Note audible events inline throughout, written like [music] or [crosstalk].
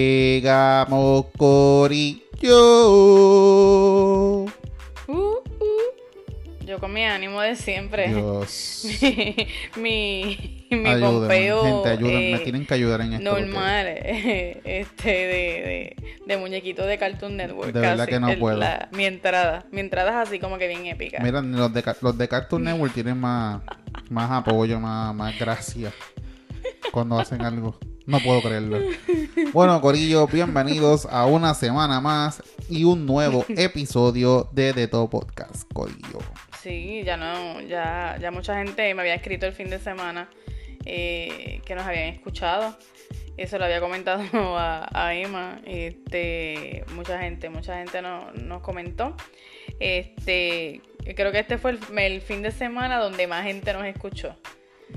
Llegamos, Corillo. Uh, uh. Yo con mi ánimo de siempre. Dios. [laughs] mi mi Ayúdenme, pompeo gente, ayúdenme. eh, tienen que ayudar en esto. normal eh, [laughs] este de, de, de muñequito de Cartoon Network. De verdad casi. que no El- puedo. la- mi entrada. Mi entrada es así como que bien épica. Mira, los de, los de Cartoon Network tienen más, más apoyo, más, más gracia cuando hacen algo. [laughs] No puedo creerlo. Bueno, Corillo, bienvenidos a una semana más y un nuevo [laughs] episodio de The Top Podcast, Corillo. Sí, ya no, ya, ya mucha gente me había escrito el fin de semana eh, que nos habían escuchado. Eso lo había comentado [laughs] a, a Emma. Este, mucha gente, mucha gente no- nos comentó. Este, creo que este fue el, el fin de semana donde más gente nos escuchó.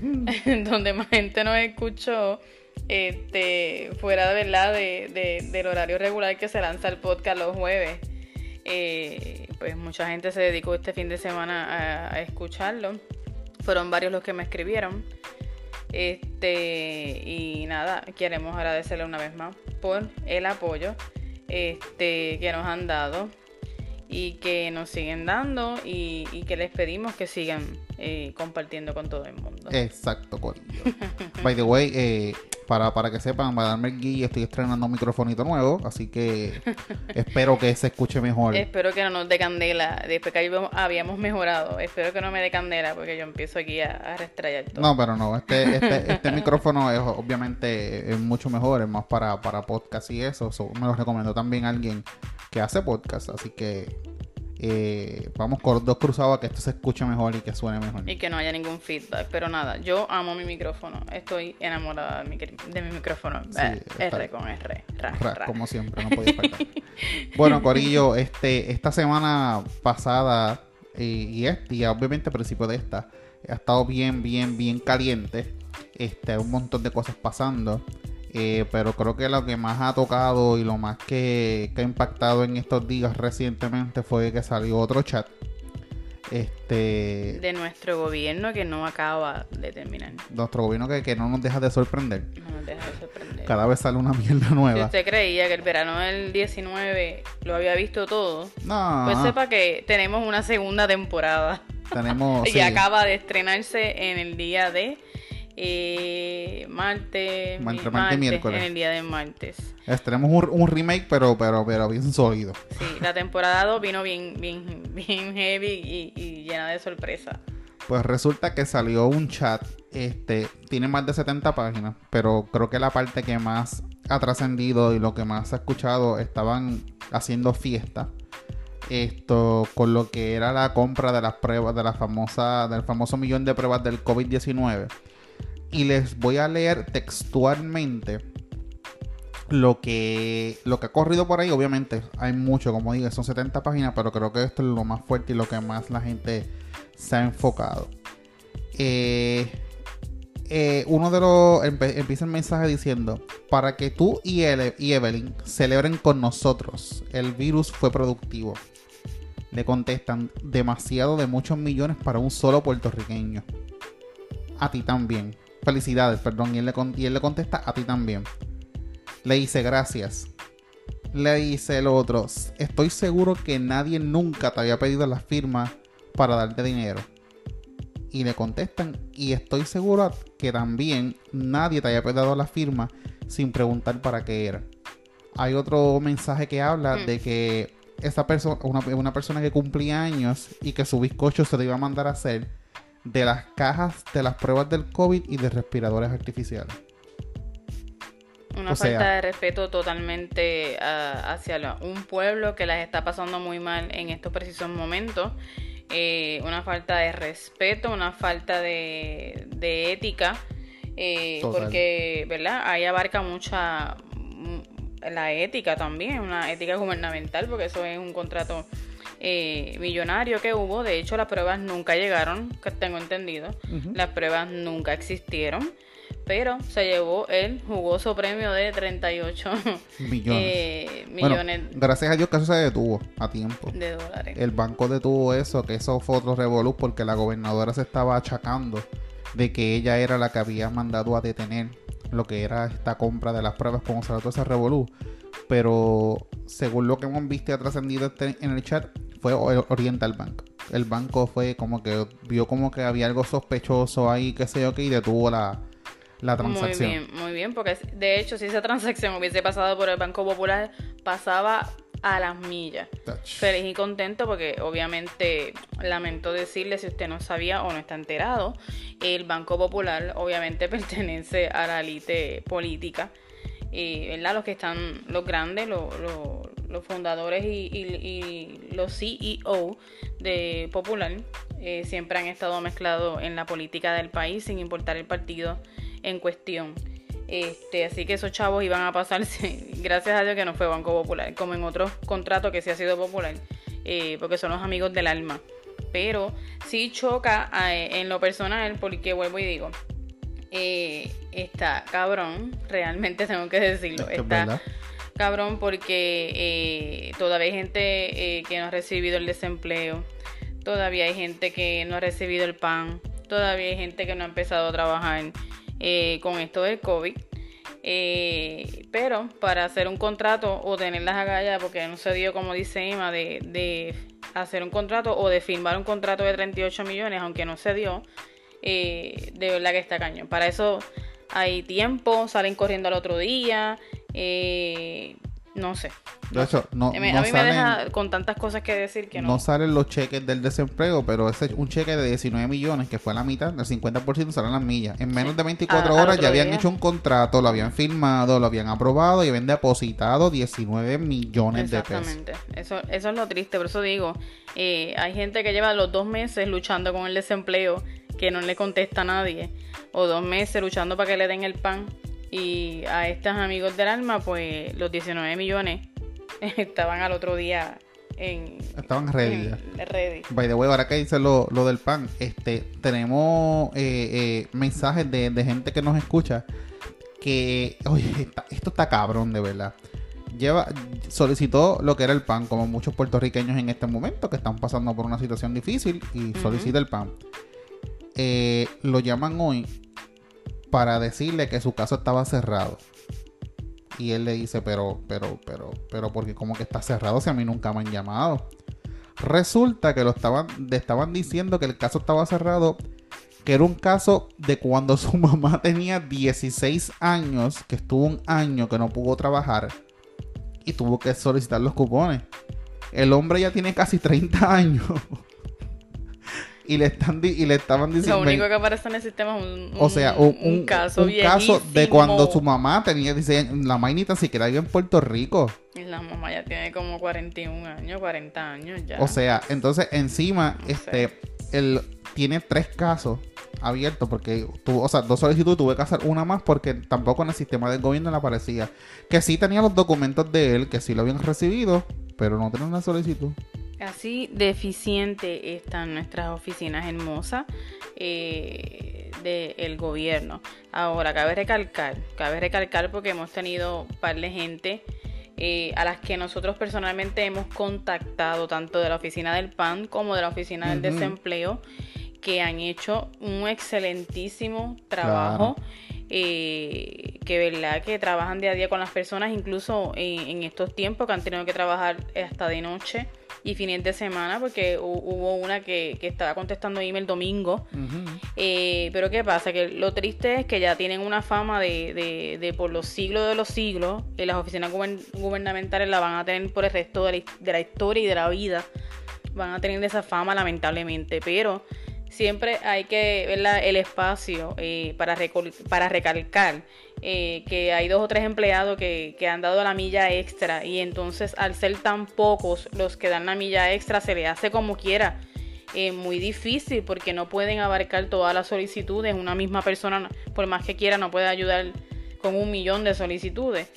[laughs] donde más gente nos escuchó. Este, fuera de verdad de, de- del horario regular que se lanza el podcast los jueves. Eh, pues mucha gente se dedicó este fin de semana a, escucharlo. Fueron varios los que me escribieron. Este, y nada, queremos agradecerle una vez más por el apoyo este, que nos han dado y que nos siguen dando y, que les pedimos que sigan eh, compartiendo con todo el mundo. Exacto, Corillo. By the way, eh, para, para que sepan, para darme el guía, estoy estrenando un microfonito nuevo, así que [laughs] espero que se escuche mejor. Espero que no nos dé candela. Después que habíamos- mejorado. Espero que no me dé candela porque yo empiezo aquí a, a restrayar todo. No, pero no, este, este, este micrófono es obviamente es mucho mejor, es más para, para podcast y eso. so, me lo recomiendo también alguien que hace podcast, así que eh, vamos con dos cruzados a que esto se escuche mejor y que suene mejor. Y que no haya ningún feedback. Pero nada, yo amo mi micrófono. Estoy enamorada de mi, de mi micrófono. Sí, Eh, R con R. Ra, Ra, ra. Como siempre, no podía faltar. [laughs] bueno, Corillo, este, esta semana pasada eh, y este, y obviamente al principio de esta, ha estado bien, bien, bien caliente. Este, un montón de cosas pasando. Eh, pero creo que lo que más ha tocado y lo más que, que ha impactado en estos días recientemente fue que salió otro chat. Este. De nuestro gobierno que no acaba de terminar. Nuestro gobierno que, que no nos deja de sorprender. No nos deja de sorprender. Cada vez sale una [laughs] mierda Si nueva. usted creía que el verano del 19 lo había visto todo, No, pues sepa que tenemos una segunda temporada. tenemos. [laughs] Y sí. acaba de estrenarse en el día de eh, martes, Ma- mi- entre martes miércoles. En el día de martes. Es- tenemos un, un remake, pero, pero, pero bien sólido. Sí, la temporada 2 vino bien, bien, [laughs] bien heavy y, y llena de sorpresa. Pues resulta que salió un chat, este, tiene más de 70 páginas, pero creo que la parte que más ha trascendido y lo que más ha escuchado estaban haciendo fiesta. Esto con lo que era la compra de las pruebas, de la famosa, del famoso millón de pruebas del COVID-19. Y les voy a leer textualmente lo que, lo que ha corrido por ahí. Obviamente hay mucho, como dije, son 70 páginas, pero creo que esto es lo más fuerte y lo que más la gente se ha enfocado. Eh, eh, uno de los empieza el mensaje diciendo: Para que tú y Evelyn celebren con nosotros, el virus fue productivo. Le contestan: Demasiado de muchos millones para un solo puertorriqueño. A ti también. Felicidades, perdón. Y él le, con- y él le contesta: A ti también. Le dice: Gracias. Le dice el otro: Estoy seguro que nadie nunca te había pedido la firma para darte dinero. Y le contestan, y estoy seguro que también nadie te haya pedido la firma sin preguntar para qué era. Hay otro mensaje que habla Mm. de que esa persona, una, una persona que cumplía años y que su bizcocho se le iba a mandar a hacer de las cajas de las pruebas del COVID y de respiradores artificiales. Una O sea- falta de respeto totalmente ah, hacia un pueblo que las está pasando muy mal en estos precisos momentos. Eh, una falta de respeto, una falta de, de ética. eh, porque, ¿verdad? Ahí abarca mucha la ética también, una ética gubernamental, porque eso es un contrato eh, millonario que hubo. De hecho, las pruebas nunca llegaron, que tengo entendido. Las pruebas nunca existieron. Pero se llevó el jugoso premio de 38 [laughs] Millones. eh, Bueno, millones gracias a Dios que eso se detuvo a tiempo. de dólares. El banco detuvo eso, que eso fue otro revolú porque la gobernadora se estaba achacando de que ella era la que había mandado a detener lo que era esta compra de las pruebas todo ese revolú. Pero según lo que hemos visto y ha trascendido este, en el chat, fue Oriental Bank. El banco fue como que vio como que había algo sospechoso ahí, qué sé yo, que y detuvo la, la transacción. Muy bien, muy bien, porque de hecho si esa transacción hubiese pasado por el Banco Popular, pasaba a las millas. Feliz y contento porque obviamente lamento decirle si usted no sabía o no está enterado, el Banco Popular obviamente [laughs] pertenece a la élite política, y ¿verdad? Los que están, los grandes, los, los, fundadores y, los CEO de Popular eh, siempre han estado mezclados en la política del país sin importar el partido en cuestión. Este, así que esos chavos iban a pasarse, [laughs] gracias a Dios que no fue Banco Popular, como en otros contratos que sí ha sido popular, eh, porque son los amigos del alma. Pero sí choca eh, en lo personal, porque vuelvo y digo, eh, está cabrón, realmente [laughs] tengo que decirlo, está cabrón porque todavía hay gente que no ha recibido el desempleo, todavía hay gente que no ha recibido el pan, todavía hay gente que no ha empezado a trabajar eh, con esto del COVID. Eh, pero para hacer un contrato o tener las agallas, porque no se dio, como dice Emma, de, hacer un contrato o de firmar un contrato de 38 millones, aunque no se dio, eh, de verdad que está cañón. Para eso hay tiempo, salen corriendo al otro día. No sé, de hecho, no, a mí me deja con tantas cosas que decir que no. No salen los cheques del desempleo, pero ese un cheque de 19 millones, que fue la mitad, el 50% salen las millas. En menos de 24 horas ya habían hecho un contrato, lo habían firmado, lo habían aprobado y habían depositado 19 millones de pesos. Exactamente. Eso, eso es lo triste, por eso digo, eh, hay gente que lleva los dos meses luchando con el desempleo, que no le contesta a nadie, o dos meses luchando para que le den el pan. Y a estos amigos del alma, pues los 19 millones [laughs] estaban al otro día en... Estaban ready. ready. By the way, ahora que dice lo, del pan, este, tenemos eh, eh, mensajes de, gente que nos escucha que, oye, esto está cabrón de verdad. Lleva, solicitó lo que era el pan, como muchos puertorriqueños en este momento que están pasando por una situación difícil y solicita el pan. Eh, lo llaman hoy para decirle que su caso estaba cerrado. Y él le dice, pero, pero, pero, pero, porque como que está cerrado si a mí nunca me han llamado. Resulta que lo estaban, estaban diciendo que el caso estaba cerrado, que era un caso de cuando [laughs] su mamá tenía 16 años, que estuvo un año que no pudo trabajar y tuvo que solicitar los cupones. El hombre ya tiene casi 30 años [laughs] y le están y le estaban diciendo lo único que aparece en el sistema es un, o sea un, caso un caso de cuando su mamá tenía 16 años la mainita siquiera vive en Puerto Rico. Y la mamá ya tiene como 41 años 40 años ya. O sea entonces encima este él tiene tres casos abiertos porque tuvo, o sea, dos solicitudes tuve que hacer una más porque tampoco en el sistema del gobierno le aparecía. Que sí tenía los documentos de él, que sí lo habían recibido, pero no tenía una solicitud. Así deficiente están nuestras oficinas hermosas eh, del gobierno. Ahora, cabe recalcar, cabe recalcar porque hemos tenido un par de gente eh, a las que nosotros personalmente hemos contactado, tanto de la oficina del PAN como de la oficina del desempleo, que han hecho un excelentísimo trabajo. Eh, que verdad que trabajan día a día con las personas, incluso en estos tiempos que han tenido que trabajar hasta de noche y fines de semana, porque hubo una que, estaba contestando email domingo. Eh, pero ¿qué pasa? Que lo triste es que ya tienen una fama de, de, por los siglos de los siglos, y las oficinas gubernamentales la van a tener por el resto de la, historia y de la vida. Van a tener esa fama lamentablemente, pero siempre hay que ver el espacio eh, para, para recalcar eh, que hay dos o tres empleados que, han dado la milla extra y entonces al ser tan pocos los que dan la milla extra se le hace como quiera. Eh, muy difícil porque no pueden abarcar todas las solicitudes. Una misma persona, por más que quiera, no puede ayudar con un millón de solicitudes.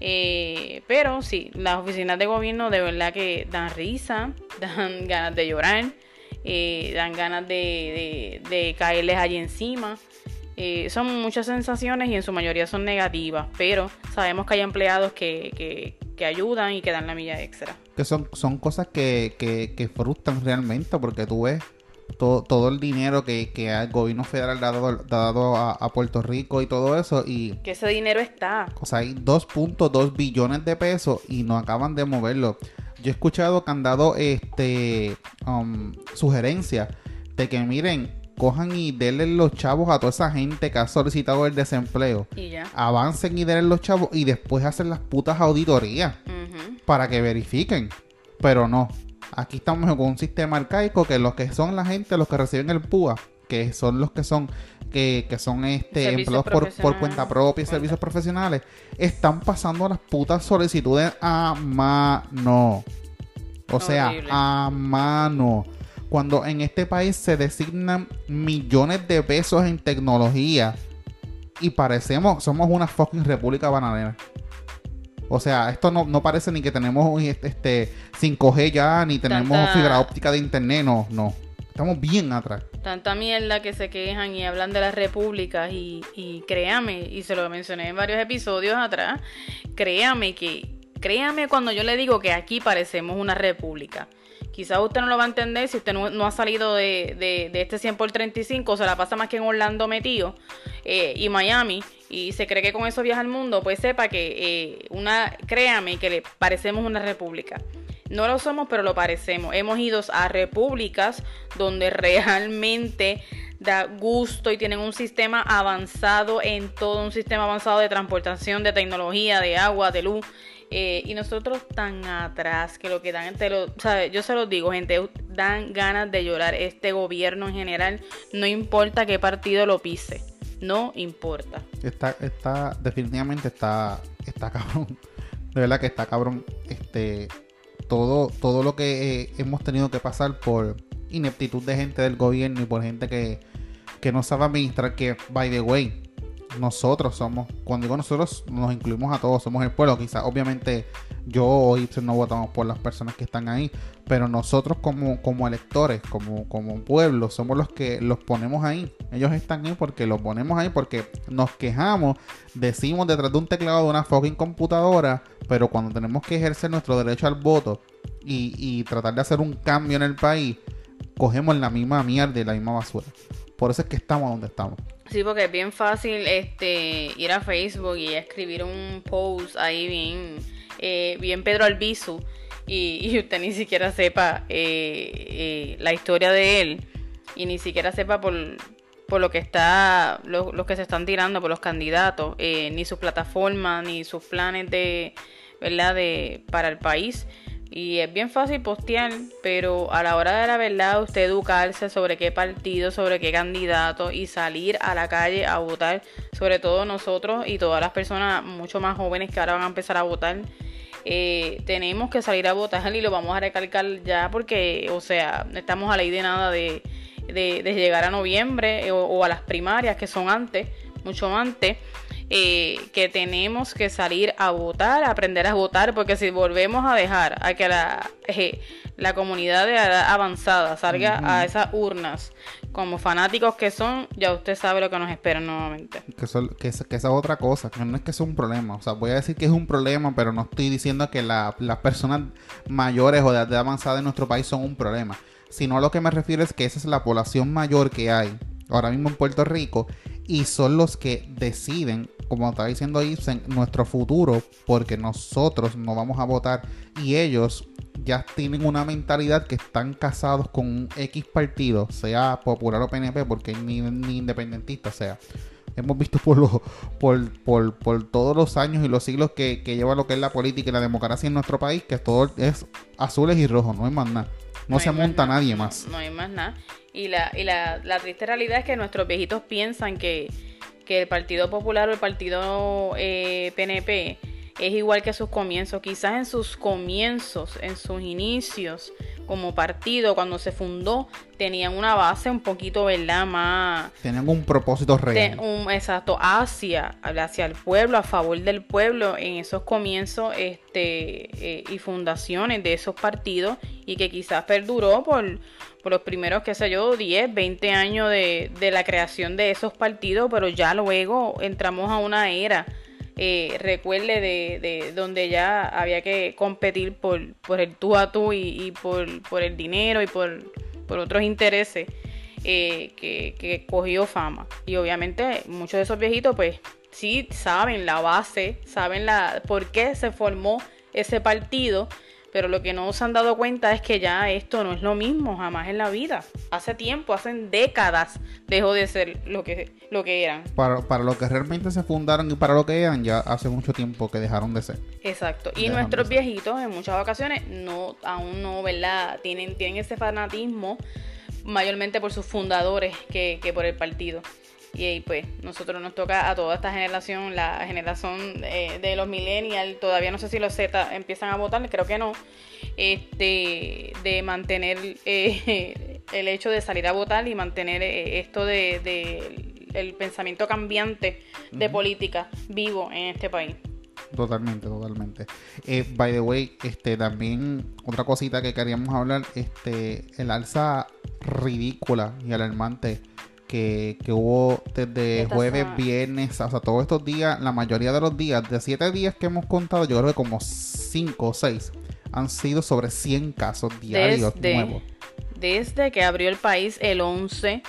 Eh, pero sí, las oficinas de gobierno de verdad que dan risa, [laughs] dan ganas de llorar, dan ganas de, de, de caerles allí encima. Eh, son muchas sensaciones y en su mayoría son negativas, pero sabemos que hay empleados que, que, ayudan y que dan la milla extra. Que son, son cosas que, que, frustran realmente porque tú ves todo, todo el dinero que, que el gobierno federal ha dado, dado a, a Puerto Rico y todo eso. Y, Que ese dinero está. o sea, hay 2.2 billones de pesos y no acaban de moverlo. Yo he escuchado que han dado este um, sugerencias de que miren, cojan y denle los chavos a toda esa gente que ha solicitado el desempleo. Y ya. Avancen y denle los chavos y después hacen las putas auditorías para que verifiquen. Pero no. Aquí estamos con un sistema arcaico que los que son la gente, los que reciben el PUA, que son los que son que, que son este empleados por, por cuenta propia y servicios profesionales, están pasando las putas solicitudes a mano. O sea, a mano. Cuando en este país se designan millones de pesos en tecnología y parecemos, somos una fucking república bananera. O sea, esto no, no parece ni que tenemos este, este 5G ya, ni tenemos Tanta- fibra óptica de internet, no, no. Estamos bien atrás. Tanta mierda que se quejan y hablan de las repúblicas y, y créame, y se lo mencioné en varios episodios atrás, créame que, créame cuando yo le digo que aquí parecemos una república. Quizás usted no lo va a entender si usted no, ha salido de, de- de este 100 por 35, se la pasa más que en Orlando metido eh, y Miami y se cree que con eso viaja al mundo, pues sepa que eh, una, créame que le parecemos una república. No lo somos, pero lo parecemos. Hemos ido a repúblicas donde realmente da gusto y tienen un sistema avanzado en todo, un sistema avanzado de transportación, de tecnología, de agua, de luz. Eh, y nosotros tan atrás que lo que dan, te lo, ¿sabe? yo se los digo, gente, dan ganas de llorar. Este gobierno en general, no importa qué partido lo pise, no importa. Está, está, definitivamente está, está cabrón. De verdad que está cabrón. Este, todo, todo lo que eh, hemos tenido que pasar por ineptitud de gente del gobierno y por gente que, que no sabe administrar, que, by the way, nosotros somos, cuando digo nosotros, nos incluimos a todos, somos el pueblo. Quizás, obviamente, yo o no votamos por las personas que están ahí, pero nosotros como, como electores, como, como pueblo, somos los que los ponemos ahí. Ellos están ahí porque los ponemos ahí, porque nos quejamos, decimos detrás de un teclado de una fucking computadora, pero cuando tenemos que ejercer nuestro derecho al voto y, y tratar de hacer un cambio en el país, cogemos la misma mierda y la misma basura. Por eso es que estamos donde estamos. Sí, porque es bien fácil este ir a Facebook y escribir un post ahí bien, eh, bien Pedro Albizu [laughs] y, usted ni siquiera sepa eh, eh, la historia de él y ni siquiera sepa por, por lo que está, lo- los que se están tirando por los candidatos, ni sus plataformas, ni sus planes de, ¿verdad? De, para el país. Y es bien fácil postear, pero a la hora de la verdad, usted educarse sobre qué partido, sobre qué candidato y salir a la calle a votar, sobre todo nosotros y todas las personas mucho más jóvenes que ahora van a empezar a votar. eh, tenemos que salir a votar y lo vamos a recalcar ya porque, o sea, estamos a ley de nada de, de- de llegar a noviembre o, o a las primarias que son antes, mucho antes eh, que tenemos que salir a votar, aprender a votar, porque si volvemos a dejar a que la, eh, la comunidad de edad avanzada salga a esas urnas como fanáticos que son, ya usted sabe lo que nos espera nuevamente. Que, eso- que, esa- que esa otra cosa, que no es que sea un problema. O sea, voy a decir que es un problema, pero no estoy diciendo que la- las personas mayores o de edad avanzada en nuestro país son un problema. Sino a lo que me refiero es que esa es la población mayor que hay ahora mismo en Puerto Rico y son los que deciden, como estaba diciendo Ibsen, nuestro futuro, porque nosotros no vamos a votar y ellos ya tienen una mentalidad que están casados con un X partido, sea popular o PNP, porque ni, ni independentista, sea. Hemos visto por, los por, por, por todos los años y los siglos que, que lleva lo que es la política y la democracia en nuestro país, que todo es azules y rojos, no hay más nada. No, se monta nada, nadie no- más. No, hay más nada. Y, la, y la, la triste realidad es que nuestros viejitos piensan que, que el Partido Popular o el Partido eh, PNP es igual que sus comienzos. Quizás en sus comienzos, en sus inicios como partido, cuando se fundó, tenían una base un poquito, ¿verdad? Más Tienen un propósito real. un, exacto, hacia, hacia el pueblo, a favor del pueblo en esos comienzos este, eh, y fundaciones de esos partidos y que quizás perduró por, por los primeros, qué sé yo, 10, 20 años de, de la creación de esos partidos, pero ya luego entramos a una era, eh, recuerde, de, de donde ya había que competir por, por el tú a tú y, por, el dinero y por, por otros intereses eh, que, que cogió fama. Y obviamente muchos de esos viejitos pues sí saben la base, saben la por qué se formó ese partido, pero lo que no se han dado cuenta es que ya esto no es lo mismo jamás en la vida. Hace tiempo, hace décadas dejó de ser lo que, lo que eran. Para, para lo que realmente se fundaron y para lo que eran, ya hace mucho tiempo que dejaron de ser. Exacto. Y nuestros viejitos en muchas ocasiones no, aún no, ¿verdad? Tienen, tienen ese fanatismo mayormente por sus fundadores que, que por el partido. Y ahí pues nosotros nos toca a toda esta generación, la generación eh, de los millennials, todavía no sé si los Z empiezan a votar, creo que no, este, de mantener eh, [laughs] el hecho de salir a votar y mantener eh, esto de, el pensamiento cambiante de política vivo en este país. Totalmente, totalmente. by the way, este también otra cosita que queríamos hablar, este, el alza ridícula y alarmante que, hubo desde jueves, viernes, o sea, todos estos días, la mayoría de los días, de siete días que hemos contado, yo creo que como cinco o seis han sido sobre 100 casos diarios nuevos. Desde que abrió el país el 11,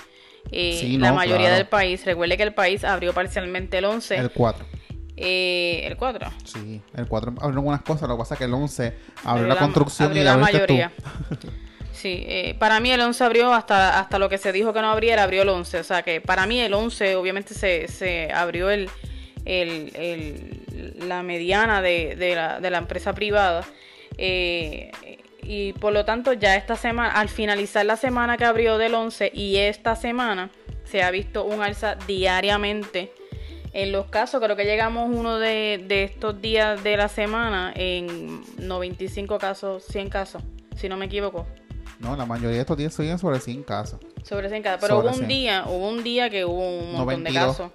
eh, la mayoría del país, recuerde que el país abrió parcialmente el 11. El 4. Eh, el 4. Sí, el 4 abrió algunas cosas, lo que pasa es que el 11 abrió, la, construcción y la mayoría. [laughs] Sí, eh, para mí el 11 abrió hasta, hasta lo que se dijo que no abriera, abrió el 11. O sea que para mí el 11 obviamente se, se abrió el, el, la mediana de, de, la, empresa privada. Eh, y por lo tanto ya esta semana, al finalizar la semana que abrió del 11 y esta semana se ha visto un alza diariamente en los casos. Creo que llegamos uno de, de estos días de la semana en 95 casos, 100 casos, si no me equivoco. No, la mayoría de estos días siguen sobre 100 casos. Sobre 100 casos. Pero hubo un día, hubo un día que hubo un montón de casos.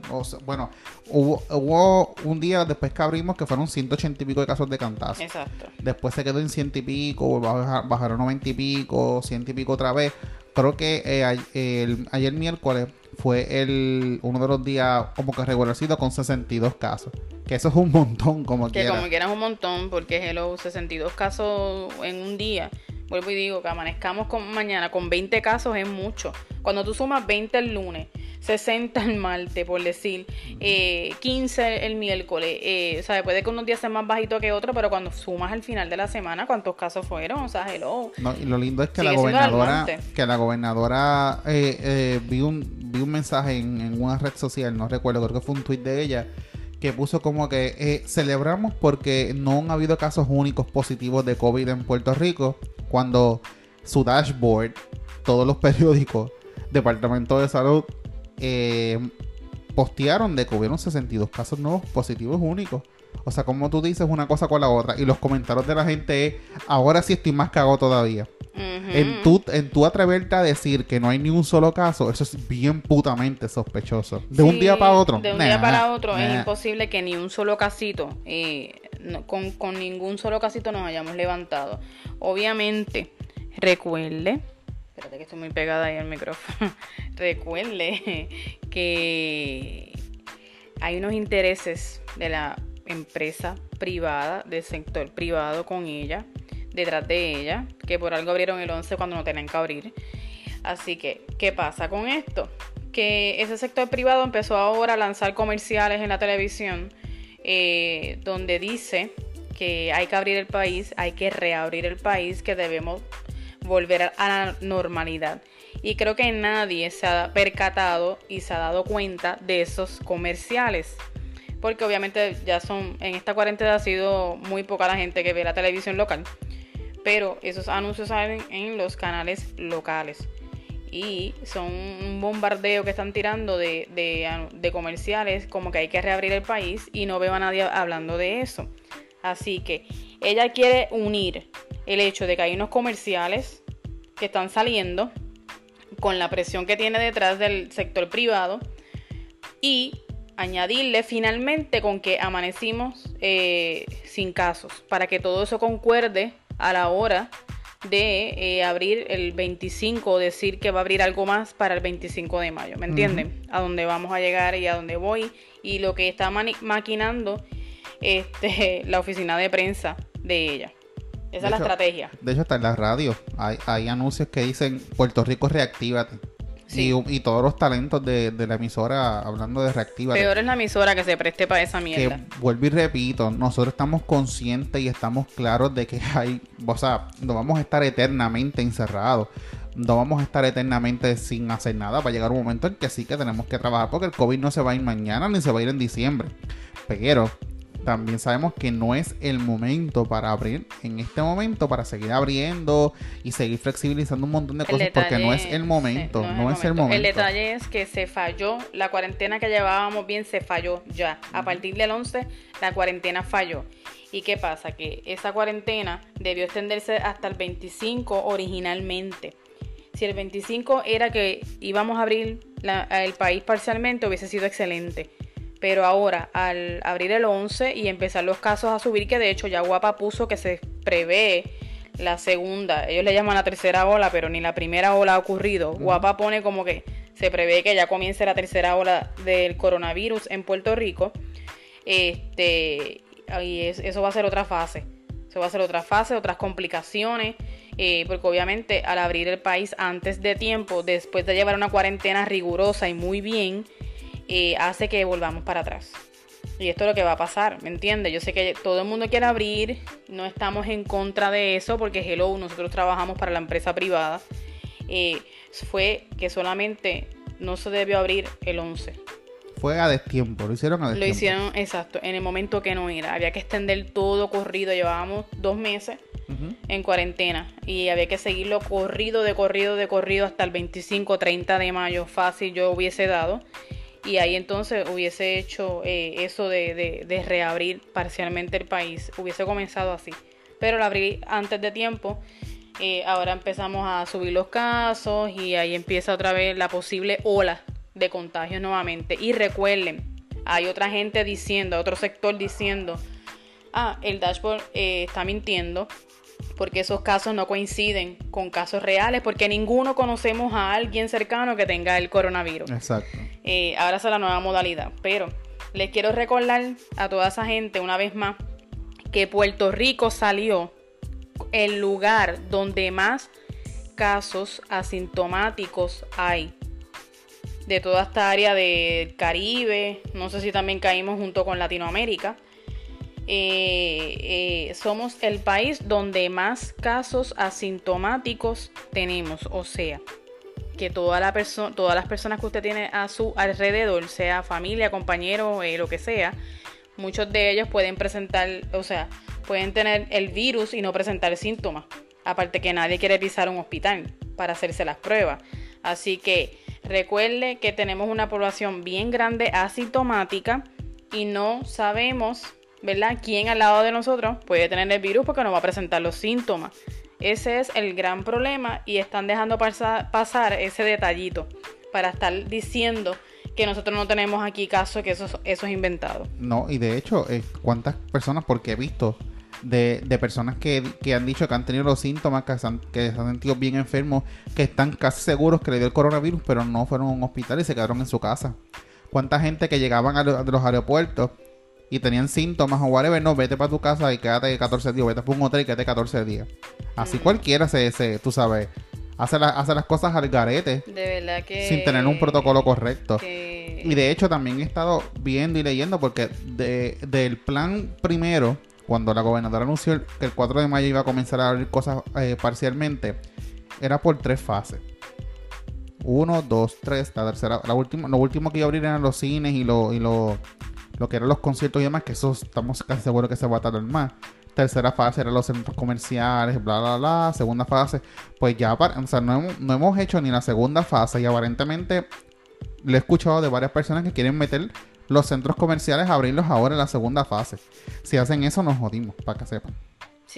bueno, hubo, hubo, un día después que abrimos que fueron 180 y pico de casos de cantazo. Exacto. Después se quedó en 100 y pico, bajaron 90 y pico, 100 y pico otra vez. Creo que eh, ayer miércoles fue el uno de los días como que regularcito con 62 casos. Que eso es un montón, como que. Que como quieras un montón, porque es los 62 casos en un día vuelvo y digo, que amanezcamos con, mañana con 20 casos es mucho. Cuando tú sumas 20 el lunes, 60 el martes, por decir, 15 eh, el miércoles, eh, o sea, puede que unos días sean más bajitos que otros, pero cuando sumas al final de la semana, ¿cuántos casos fueron? O sea, hello. No, y lo lindo es que la gobernadora, que la gobernadora eh, eh, vi, un, vi un mensaje en, en una red social, no recuerdo, creo que fue un tweet de ella, que puso como que eh, celebramos porque no han habido casos únicos positivos de COVID en Puerto Rico, cuando su dashboard, todos los [laughs] periódicos, Departamento de Salud, eh, postearon de que hubieron 62 casos nuevos positivos únicos. O sea, como tú dices una cosa con la otra. Y los comentarios de la gente es, ahora sí estoy más cagado todavía. En, tu, en tu atreverte a decir que no hay ni un solo caso, eso es bien putamente sospechoso. De un día para otro. De un día para otro es imposible que ni un solo casito, eh, con, con ningún solo casito nos hayamos levantado. Obviamente, recuerde espérate que estoy muy pegada ahí al micrófono. [laughs] Recuerde que hay unos intereses de la empresa privada, del sector privado con ella, detrás de ella, que por algo abrieron el 11 cuando no tenían que abrir. Así que, ¿qué pasa con esto? Que ese sector privado empezó ahora a lanzar comerciales en la televisión eh, donde dice que hay que abrir el país, hay que reabrir el país, que debemos volver a la normalidad. Y creo que nadie se ha percatado y se ha dado cuenta de esos comerciales porque obviamente ya son, en esta cuarentena ha sido muy poca la gente que ve la televisión local, pero esos anuncios salen en los canales locales y son un bombardeo que están tirando de, de, comerciales como que hay que reabrir el país y no veo a nadie hablando de eso. Así que ella quiere unir el hecho de que hay unos comerciales que están saliendo con la presión que tiene detrás del sector privado y añadirle finalmente con que amanecimos eh, sin casos, para que todo eso concuerde a la hora de eh, abrir el 25 o decir que va a abrir algo más para el 25 de mayo, ¿me entienden? A dónde vamos a llegar y a dónde voy y lo que está maquinando este, [laughs] la oficina de prensa de ella. Esa es la estrategia. De hecho, está en la radio. Hay, hay anuncios que dicen Puerto Rico reactívate. Y, y, todos los talentos de, de, la emisora hablando de reactívate. Peor es la emisora que se preste para esa mierda. Que vuelvo y repito, nosotros estamos conscientes y estamos claros de que [laughs] hay, o sea, no vamos a estar eternamente encerrados. No vamos a estar eternamente sin hacer nada. Va a llegar un momento en que sí que tenemos que trabajar porque el COVID no se va a ir mañana ni se va a ir en diciembre. Pero también sabemos que no es el momento para abrir en este momento, para seguir abriendo y seguir flexibilizando un montón de cosas, porque no es el momento, no, es, el, momento. el detalle es que se falló, la cuarentena que llevábamos bien se falló ya. A partir del 11, la cuarentena falló. ¿Y qué pasa? Que esa cuarentena debió extenderse hasta el 25 originalmente. Si el 25 era que íbamos a abrir el país parcialmente, hubiese sido excelente pero ahora, al abrir el 11 y empezar los casos a subir, que de hecho ya Guapa puso que se prevé la segunda, ellos le llaman la tercera ola, pero ni la primera ola ha ocurrido. Guapa pone como que se prevé que ya comience la tercera ola del coronavirus en Puerto Rico. Este, y eso va a ser otra fase. Eso va a ser otra fase, otras complicaciones. Eh, porque obviamente al abrir el país antes de tiempo, después de llevar una cuarentena rigurosa y muy bien, eh, hace que volvamos para atrás. Y esto es lo que va a pasar, ¿me entiendes? Yo sé que todo el mundo quiere abrir, no estamos en contra de eso porque Hello, nosotros trabajamos para la empresa privada. Eh, fue que solamente no se debió abrir el 11. Fue a destiempo, lo hicieron a destiempo. Lo hicieron, exacto, en el momento que no era. Había que extender todo corrido, llevábamos dos meses en cuarentena y había que seguirlo corrido, de corrido, de corrido hasta el 25, 30 de mayo. Fácil yo hubiese dado y ahí entonces hubiese hecho eh, eso de, reabrir parcialmente el país, hubiese comenzado así. Pero lo abrí antes de tiempo, eh, ahora empezamos a subir los casos y ahí empieza otra vez la posible ola de contagios nuevamente. Y recuerden, hay otra gente diciendo, otro sector diciendo, ah, el dashboard eh, está mintiendo, porque esos casos no coinciden con casos reales, porque ninguno conocemos a alguien cercano que tenga el coronavirus. Exacto. Eh, ahora es la nueva modalidad, pero les quiero recordar a toda esa gente una vez más que Puerto Rico salió el lugar donde más casos asintomáticos hay de toda esta área del Caribe, no sé si también caímos junto con Latinoamérica. Eh, eh, somos el país donde más casos asintomáticos tenemos. O sea, que toda la todas las personas que usted tiene a su alrededor, sea familia, compañero, eh, lo que sea, muchos de ellos pueden presentar, o sea, pueden tener el virus y no presentar síntomas. Aparte que nadie quiere pisar un hospital para hacerse las pruebas. Así que recuerde que tenemos una población bien grande asintomática y no sabemos ¿verdad? ¿Quién al lado de nosotros puede tener el virus porque no va a presentar los síntomas? Ese es el gran problema y están dejando pasar, ese detallito para estar diciendo que nosotros no tenemos aquí caso que eso, eso es inventado. No, y de hecho, eh, ¿cuántas personas? Porque he visto de, personas que, han dicho que han tenido los síntomas, que se, han, que se han sentido bien enfermos, que están casi seguros que le dio el coronavirus, pero no fueron a un hospital y se quedaron en su casa. ¿Cuánta gente que llegaban a los aeropuertos y tenían síntomas o whatever, no, vete para tu casa y quédate 14 días, vete para un hotel y quédate 14 días. Así mm. cualquiera se, se, tú sabes, hace, hace las cosas al garete. De verdad que... Sin tener un protocolo correcto. Y de hecho también he estado viendo y leyendo porque de, del plan primero, cuando la gobernadora anunció que el 4 de mayo iba a comenzar a abrir cosas eh, parcialmente, era por tres fases. Uno, dos, tres, la tercera, la última, lo último que iba a abrir eran los cines y los y los lo que eran los conciertos y demás, que eso estamos casi seguros que se va a tardar más. Tercera fase eran los centros comerciales, bla, bla, bla. Segunda fase, pues ya, o sea, no hemos, no hemos hecho ni la segunda fase y aparentemente le he escuchado de varias personas que quieren meter los centros comerciales abrirlos ahora en la segunda fase. Si hacen eso, nos jodimos, para que sepan.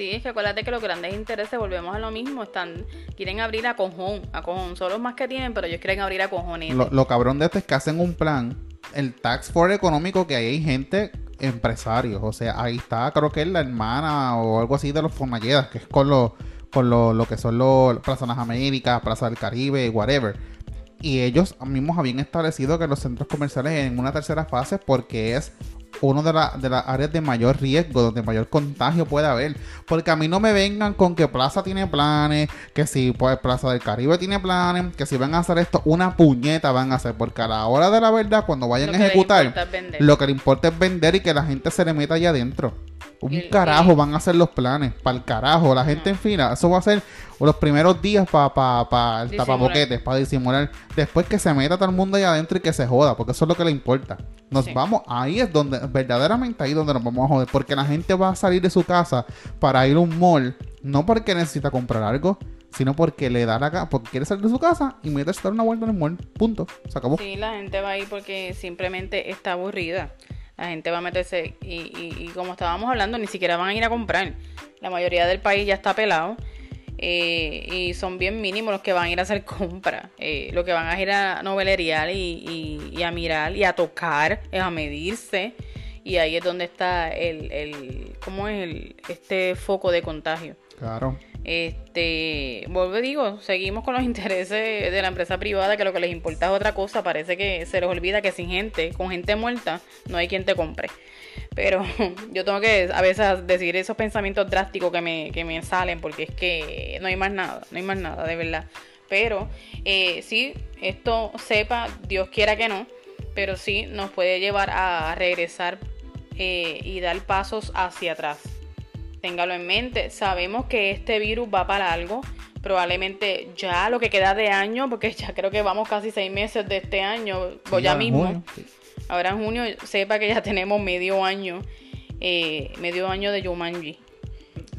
Sí, es que acuérdate que los grandes intereses, volvemos a lo mismo, están quieren abrir a cojón, a cojón, son los más que tienen, pero ellos quieren abrir a cojones. Lo, lo cabrón de esto es que hacen un plan el tax for económico que hay gente empresarios. O sea, ahí está, creo que es la hermana o algo así de los Formalledas, que es con lo, con lo, lo que son los Plaza Las Américas, Plaza del Caribe, whatever. Y ellos mismos habían establecido que los centros comerciales en una tercera fase, porque es una de, la- de las áreas de mayor riesgo, donde mayor contagio puede haber. Porque a mí no me vengan con que Plaza tiene planes, que si pues, Plaza del Caribe tiene planes, que si van a hacer esto, una puñeta van a hacer. Porque a la hora de la verdad, cuando vayan Lo a ejecutar, lo que le importa es vender y que la gente se le meta allá adentro. Un el- carajo van a hacer los planes, para el carajo, la gente en fila, eso va a ser los primeros días para pa, pa el tapaboquetes, para disimular. Después que se meta todo el mundo allá adentro y que se joda, porque eso es lo que le importa. Nos Sí. vamos, ahí es donde, verdaderamente ahí es donde nos vamos a joder, porque la gente va a salir de su casa para ir a un mall, no porque necesita comprar algo, sino porque le da la porque quiere salir de su casa y meterse a dar una vuelta en el mall, punto, se acabó. Sí, la gente va a ir porque simplemente está aburrida. La gente va a meterse y, y- y como estábamos hablando, ni siquiera van a ir a comprar. La mayoría del país ya está pelado eh, y son bien mínimos los que van a ir a hacer [laughs] compras. Eh, lo que van a ir a noveleriar y- y a mirar y a tocar, es a medirse. Y ahí es donde está el, el ¿cómo es el, este foco de contagio? Claro. Este, vuelvo y digo, seguimos con los [laughs] intereses de la empresa privada, que lo que les importa es otra cosa. Parece que se les olvida que sin gente, con gente muerta, no hay quien te compre. Pero [laughs] yo tengo que a veces decir esos pensamientos drásticos que me, que me salen, porque es que no hay más nada, no hay más nada, de verdad. Pero eh, sí, esto sepa, Dios quiera que no, pero sí nos puede llevar a regresar eh, y dar pasos hacia atrás. Téngalo en mente. Sabemos que este virus va para algo. Probablemente ya lo que queda de año, porque ya creo que vamos casi seis meses de este año, o ya mismo. junio. Ahora en junio, sepa que ya tenemos medio año, eh, medio año de Jumanji.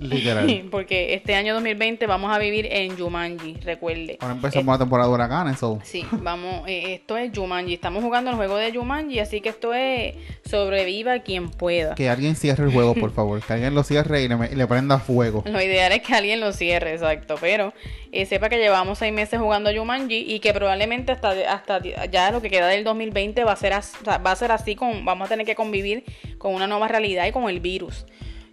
Literal. [laughs] Porque este año 2020 vamos a vivir en Jumanji, recuerde. Ahora empezamos la temporada de huracanes, so. Sí, vamos, eh, esto es Jumanji. Estamos jugando el juego de Jumanji, así que esto es sobreviva quien pueda. Que alguien cierre el juego, por [laughs] favor. Que alguien lo cierre y le, y le prenda fuego. Lo ideal es que alguien lo cierre, exacto. Pero eh, sepa que llevamos seis meses jugando Jumanji y que probablemente hasta, hasta ya lo que queda del 2020 va a ser as- va a ser así con vamos a tener que convivir con una nueva realidad y con el virus.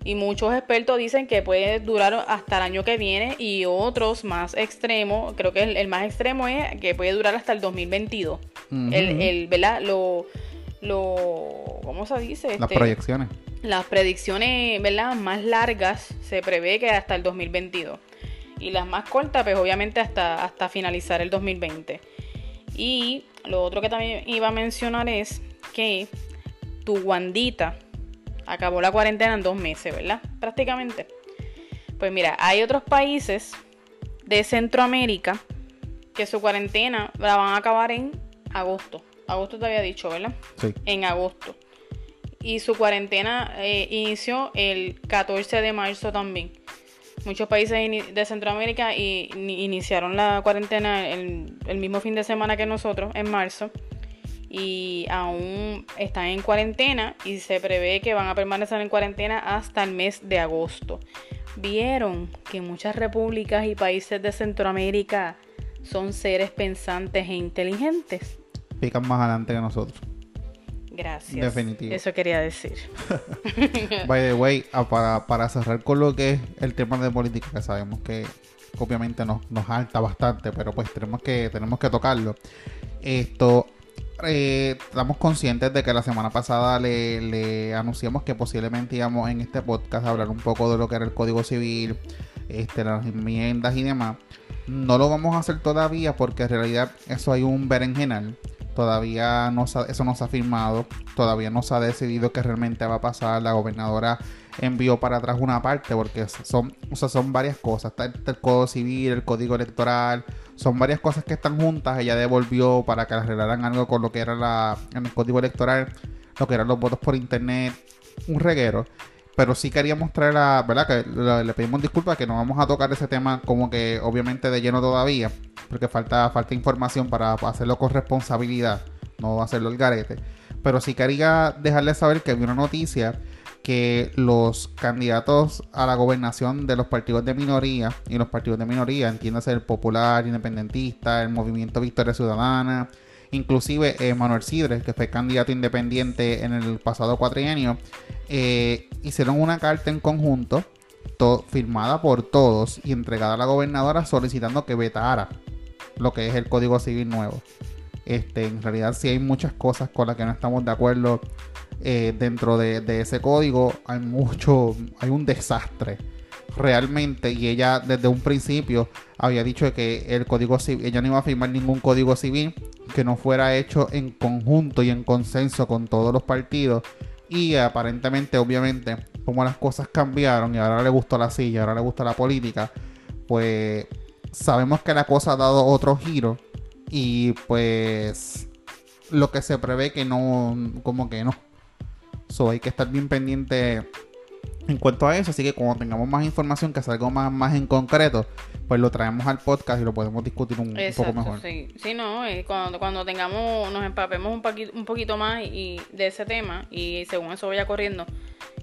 Y muchos expertos dicen que puede durar hasta el año que viene y otros más extremos, creo que el, el más extremo es que puede durar hasta el 2022. Ujú. El, el, ¿verdad? Lo, lo, ¿cómo se dice? Las Este, proyecciones. las predicciones, ¿verdad? Más largas se prevé que hasta el 2022. Y las más cortas, pues obviamente hasta, hasta finalizar el 2020. Y lo otro que también iba a mencionar es que tu Wandita acabó la cuarentena en dos meses, ¿verdad? Prácticamente. Pues mira, hay otros países de Centroamérica que su cuarentena la van a acabar en agosto. Agosto te había dicho, ¿verdad? Sí. En agosto. Y su cuarentena eh, inició el 14 de marzo también. Muchos países de Centroamérica iniciaron la cuarentena el, el mismo fin de semana que nosotros, en marzo. Y aún están en cuarentena y se prevé que van a permanecer en cuarentena hasta el mes de agosto. Vieron que muchas repúblicas y países de Centroamérica son seres pensantes e inteligentes. Pican más adelante que nosotros. Gracias. Definitivo. Eso quería decir. [laughs] By the way, ah, para, para cerrar con lo que es el tema de política, que sabemos que obviamente nos, nos alta bastante, pero pues tenemos que, tenemos que tocarlo. Esto, eh, estamos conscientes de que la semana pasada le, anunciamos que posiblemente íbamos en este podcast a hablar un poco de lo que era el Código Civil, este, las enmiendas y demás. No lo vamos a hacer todavía porque en realidad eso hay un berenjenal. Todavía no eso no se ha firmado. Todavía no se ha decidido qué realmente va a pasar. La gobernadora envió para atrás una parte porque son, o son varias cosas. Está el, Código Civil, el Código Electoral. Son varias cosas que están juntas. Ella devolvió para que arreglaran algo con lo que era la, el Código Electoral, lo que eran los votos por internet. Un reguero. Pero sí queríamos traer a, ¿verdad? Que le, pedimos disculpas que no vamos a tocar ese tema como que obviamente de lleno todavía, porque falta, falta información para hacerlo con responsabilidad, no hacerlo el garete. Pero sí quería dejarles saber que había una noticia que los candidatos a la gobernación de los partidos de minoría, y los partidos de minoría, entiéndase el popular, independentista, el movimiento Victoria Ciudadana, inclusive eh, Manuel Sidres, que fue candidato independiente en el pasado cuatrienio, eh, hicieron una carta en conjunto to- firmada por todos y entregada a la gobernadora solicitando que vetara lo que es el Código Civil nuevo. Este, en realidad sí hay muchas cosas con las que no estamos de acuerdo. Eh, dentro de, de, ese código hay mucho, hay un desastre realmente y ella desde un principio había dicho que el código civil, ella no iba a firmar ningún código civil que no fuera hecho en conjunto y en consenso con todos los partidos y aparentemente obviamente como las cosas cambiaron y ahora le gustó la silla, ahora le gusta la política, pues sabemos que la cosa ha dado otro giro y pues lo que se prevé que no, como que no. So hay que estar bien pendiente en cuanto a eso. Así que cuando tengamos más información, que salga más, más en concreto, pues lo traemos al podcast y lo podemos discutir un, poco mejor. Sí, sí no, cuando, cuando tengamos, nos empapemos un, poquito, un poquito más y, de ese tema y según eso vaya corriendo,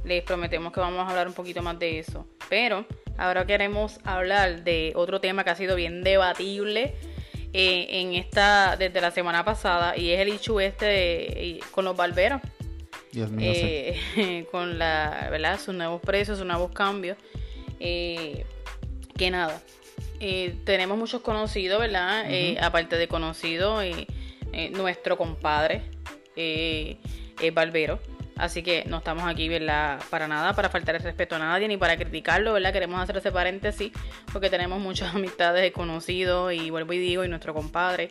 les prometemos que vamos a hablar un poquito más de eso. Pero ahora queremos hablar de otro tema que ha sido bien debatible eh, en esta desde la semana pasada y es el hecho este con los barberos. Dios mío, eh, [laughs] con la, ¿verdad? sus nuevos precios, sus nuevos cambios. Eh, que nada, tenemos muchos conocidos, ¿verdad? aparte de conocido, nuestro compadre es barbero Así que no estamos aquí, ¿verdad? Para nada, para faltar el respeto a nadie ni para criticarlo, ¿verdad? Queremos hacer ese paréntesis porque tenemos muchas [laughs] amistades conocidos y vuelvo y digo, y nuestro compadre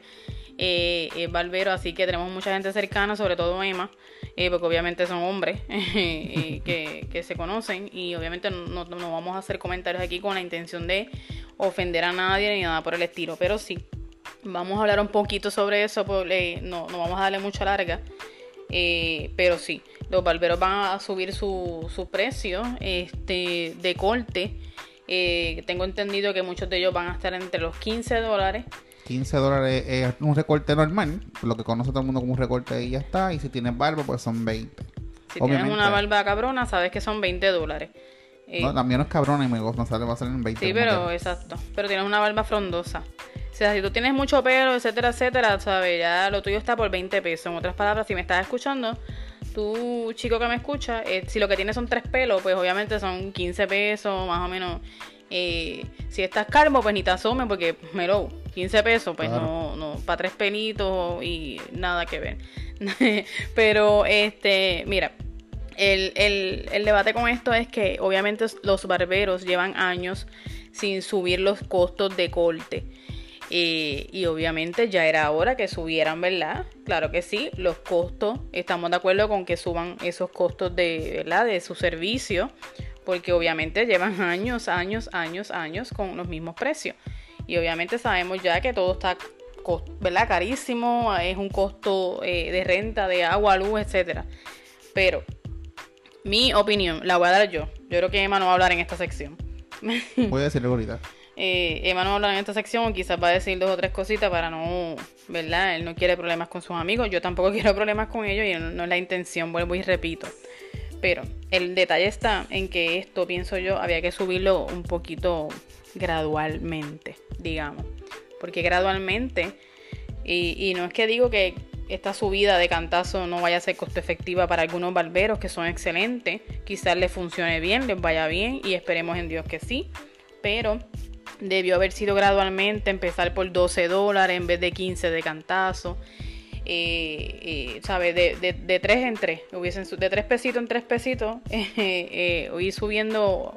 eh, es barbero, así que tenemos mucha gente cercana, sobre todo Emma, eh, porque obviamente son hombres [laughs] que, se conocen y obviamente no, vamos a hacer comentarios aquí con la intención de ofender a nadie ni nada por el estilo, pero sí, vamos a hablar un poquito sobre eso, porque, no, no vamos a darle mucha larga, eh, pero sí los barberos van a subir su, su precio este, de corte. Eh, tengo entendido que muchos de ellos van a estar entre los 15 dólares. 15 dólares es un recorte normal, lo que conoce todo el mundo como un recorte y ya está. Y si tienes barba, pues son 20. Si tienes una barba cabrona, sabes que son 20 dólares. Eh, no, también no es cabrona y me gusta, sale, va a salir en 20. Sí, pero exacto. Pero tienes una barba frondosa. O sea, si tú tienes mucho pelo, etcétera, etcétera, sabes, ya lo tuyo está por 20 pesos. En otras palabras, si me estás escuchando, tú, chico que me escucha, eh, si lo que tienes son tres pelos, pues obviamente son 15 pesos, más o menos. Eh, si estás calmo, pues ni te asomes, porque, mero, 15 pesos, pues no, no, para tres pelitos y nada que ver. [laughs] Pero, este, mira, el, el, el debate con esto es que obviamente los barberos llevan años sin subir los costos de corte. Eh, y obviamente ya era hora que subieran, ¿verdad? Claro que sí, los costos, estamos de acuerdo con que suban esos costos de, ¿verdad? De su servicio, porque obviamente llevan [laughs] años, años, años, años con los mismos precios. Y obviamente sabemos ya que todo está, ¿verdad? Carísimo, es un costo eh, de renta, de agua, luz, etcétera. Pero mi opinión, la voy a dar yo. Yo creo que Emma no va a hablar en esta sección. [laughs] Voy a decirle ahorita. Eh, Emma no habla en esta sección, quizás va a decir dos o tres cositas para no, ¿verdad? Él no quiere problemas con sus amigos, yo tampoco [laughs] quiero problemas con ellos y no es la intención, vuelvo y repito. Pero el detalle está en que esto, pienso yo, había que subirlo un poquito gradualmente, digamos. Porque gradualmente, y, no es que digo que esta subida de cantazo no vaya a ser costo efectiva para algunos barberos que son excelentes, quizás les funcione bien, les vaya bien y esperemos en Dios que sí. Pero debió haber sido gradualmente, empezar por 12 dólares en vez de 15 de cantazo. Eh, eh, ¿sabes? De, de, de 3 en 3, hubiesen, de 3 pesitos en 3 pesitos, [laughs] eh, ir subiendo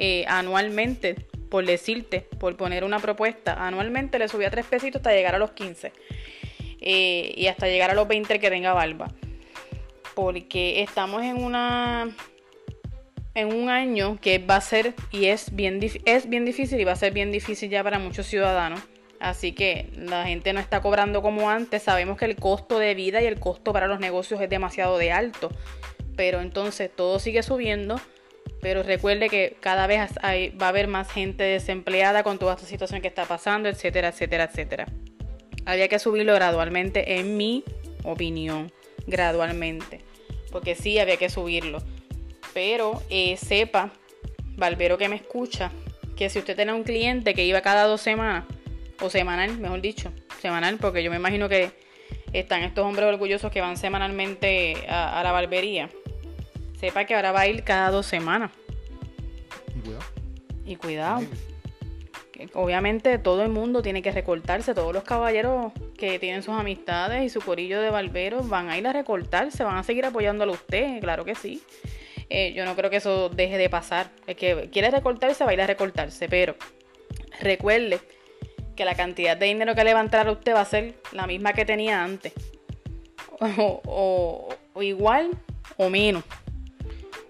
eh, anualmente, por decirte, por poner una propuesta, anualmente le subía 3 pesitos hasta llegar a los 15 y hasta llegar a los 20 que tenga barba. Porque estamos en una en un año que va a ser y es bien, es bien difícil y va a ser bien difícil ya para muchos ciudadanos. Así que la gente no está cobrando como antes. Sabemos que el costo de vida y el costo para los negocios es demasiado de alto. Pero entonces todo sigue subiendo. Pero recuerde que cada vez va a haber más gente desempleada con toda esta situación que está pasando, etcétera, etcétera, etcétera. Había que subirlo gradualmente, en mi opinión, gradualmente. Porque sí, había que subirlo. Pero eh, sepa, Barbero que me escucha, que si usted tiene un cliente que iba cada dos semanas, o semanal, mejor dicho, semanal, porque yo me imagino que están estos hombres orgullosos que van semanalmente a, la barbería, sepa que ahora va a ir cada dos semanas. Y cuidado. Y cuidado. obviamente todo el mundo tiene que recortarse, todos los caballeros que tienen sus amistades y su corillo de barberos van a ir a recortarse, van a seguir apoyándolo a usted, claro que sí. Eh, yo no creo que eso deje de pasar. El que quiere recortarse va a ir a recortarse, pero recuerde que la cantidad de dinero que le va a entrar a usted va a ser la misma que tenía antes. [laughs] o igual o menos.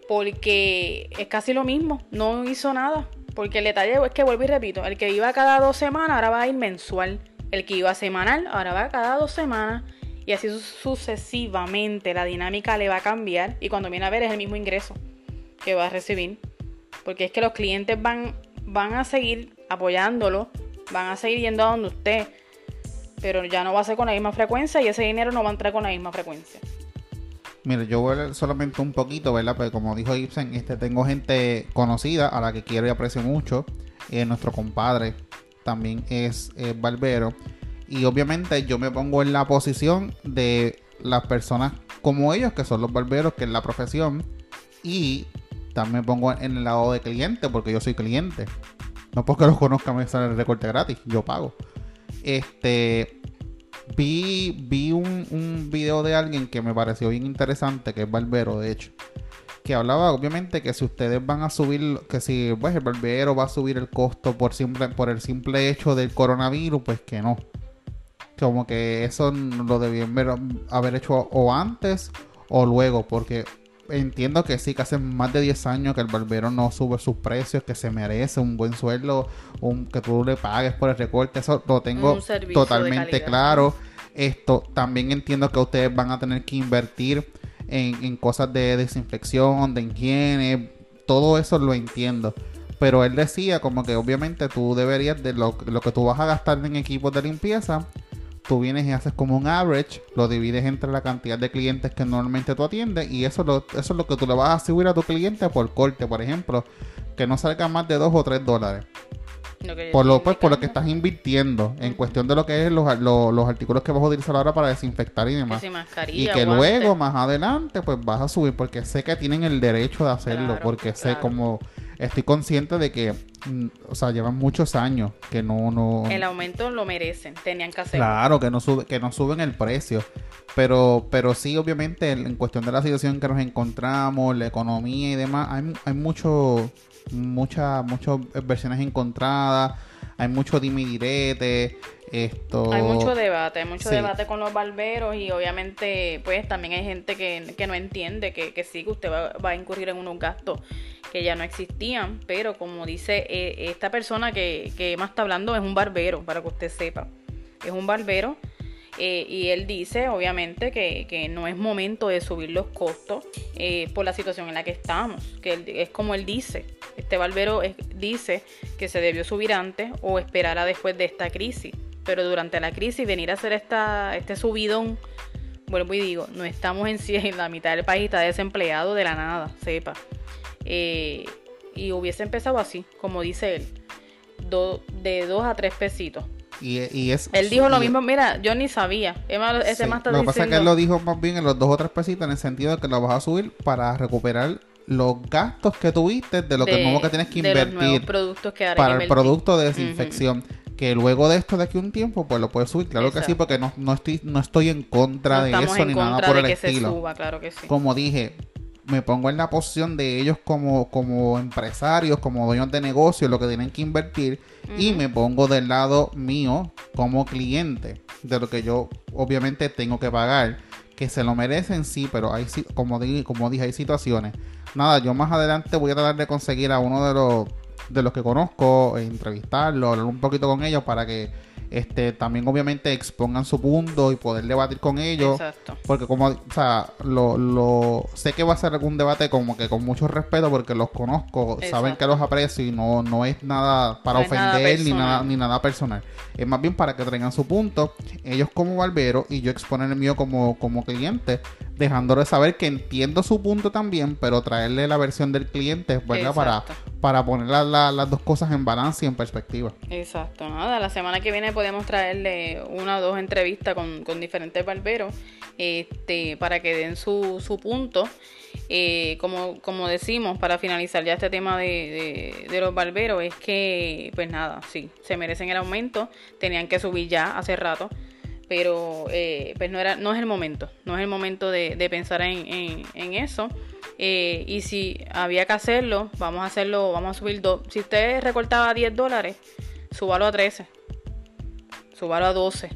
Porque es casi lo mismo, no hizo nada. Porque el detalle es que vuelvo y repito, el que iba cada dos semanas ahora va a ir mensual. El que iba semanal ahora va cada dos semanas. Y así sucesivamente la dinámica le va a cambiar. Y cuando viene a ver es el mismo ingreso que va a recibir. Porque es que los clientes van, van a seguir apoyándolo. Van a seguir yendo a donde usted. Pero ya no va a ser con la misma frecuencia y ese dinero no va a entrar con la misma frecuencia. Mire, yo voy a leer solamente un poquito, ¿verdad? Porque como dijo Ibsen, este, tengo gente conocida a la que quiero y aprecio mucho. Eh, nuestro compadre también es barbero. Y obviamente yo me pongo en la posición de las personas como ellos, que son los barberos, que es la profesión. Y también me pongo en el lado de cliente, porque yo soy cliente. No porque los conozca me sale el recorte gratis, yo pago. Este, Vi, vi un, un video de alguien que me pareció bien interesante, que es barbero, de hecho que hablaba obviamente que si ustedes van a subir, que si pues, el barbero va a subir el costo por, simple, por el simple hecho del coronavirus, pues que no. Como que eso lo debían haber hecho o antes o luego, porque entiendo que sí, que hace más de 10 años que el barbero no sube sus precios, que se merece un buen sueldo, un, que tú le pagues por el recorte, eso lo tengo totalmente claro. Esto también entiendo que ustedes van a tener que invertir en, cosas de desinfección, de higiene, todo eso lo entiendo. Pero él decía como que obviamente tú deberías de lo, lo que tú vas a gastar en equipos de limpieza, tú vienes y haces como un average, lo divides entre la cantidad de clientes que normalmente tú atiendes y eso, lo, eso es lo que tú le vas a subir a tu cliente por corte, por ejemplo, que no salga más de 2 o 3 dólares. por lo, pues, por lo que estás invirtiendo en cuestión de lo que es los, los, artículos que vas a utilizar ahora para desinfectar y demás. y que luego, más adelante, pues vas a subir porque sé que tienen el derecho de hacerlo, porque sé como estoy consciente de que, mm, o sea, llevan muchos años que no, no... El aumento lo merecen, tenían que hacerlo. Claro, que no, sube, que no suben el precio. Pero, pero sí, obviamente, en cuestión de la situación que nos encontramos, la economía y demás, hay, hay mucho, muchas muchas versiones encontradas, hay mucho dimidirete esto... Hay mucho debate, hay mucho debate con los barberos y obviamente pues también hay gente que, que no entiende que, que sí, que usted va, va, a incurrir en unos gastos que ya no existían, pero como dice eh, esta persona que, que más está hablando es un barbero, para que usted sepa, es un barbero eh, y él dice obviamente que, que, no es momento de subir los costos eh, por la situación en la que estamos, que es como él dice, este barbero dice que se debió subir antes o esperar a después de esta crisis, pero durante la crisis venir a hacer esta, este subidón vuelvo y digo, no estamos en, en la mitad del país está desempleado de la nada, sepa. Eh, y hubiese empezado así, como dice él, de dos a tres pesitos. Y, es, él dijo lo mismo, mira, yo ni sabía. ese más lo que pasa es que él lo dijo más bien en los dos o tres pesitos en el sentido de que lo vas a subir para recuperar los gastos que tuviste de lo que nuevo que tienes que invertir productos que para el producto de desinfección. Que luego de esto, de aquí un tiempo, pues lo puedes subir. Claro que sí, porque no, no, estoy, no estoy en contra de eso ni nada por el estilo. claro que sí. Como dije, me pongo en la posición de ellos como, como empresarios, como dueños de negocios, lo que tienen que invertir, y me pongo del lado mío como cliente, de lo que yo obviamente tengo que pagar, que se lo merecen, sí, pero hay, como, como dije, hay situaciones. Nada, yo más adelante voy a tratar de conseguir a uno de los, de los que conozco, e entrevistarlo, hablar un poquito con ellos para que este también obviamente expongan su punto y poder debatir con ellos. Exacto. Porque como, o sea, lo, lo, sé que va a ser algún debate como que con mucho respeto porque los conozco, saben que los aprecio y no, no es nada para ofender ni nada ni nada personal. Es más bien para que traigan su punto, ellos como barbero y yo exponer el mío como, como cliente, dejándole saber que entiendo su punto también, pero traerle la versión del cliente, ¿verdad? Para, para poner las dos cosas en balance y en perspectiva. Exacto, nada, la semana que viene podemos traerle una o dos entrevistas con, diferentes barberos este, para que den su, su punto. eh, como, como decimos, para finalizar ya este tema de, de, los barberos, es que, pues nada, sí, se merecen el aumento, tenían que subir ya hace rato, pero eh, pues no, era, no es el momento, no es el momento de, de pensar en, en, eso. Eh, y si había que hacerlo, vamos a hacerlo, vamos a subir dos. Si usted recortaba 10 dólares, súbalo a 13, súbalo a 12.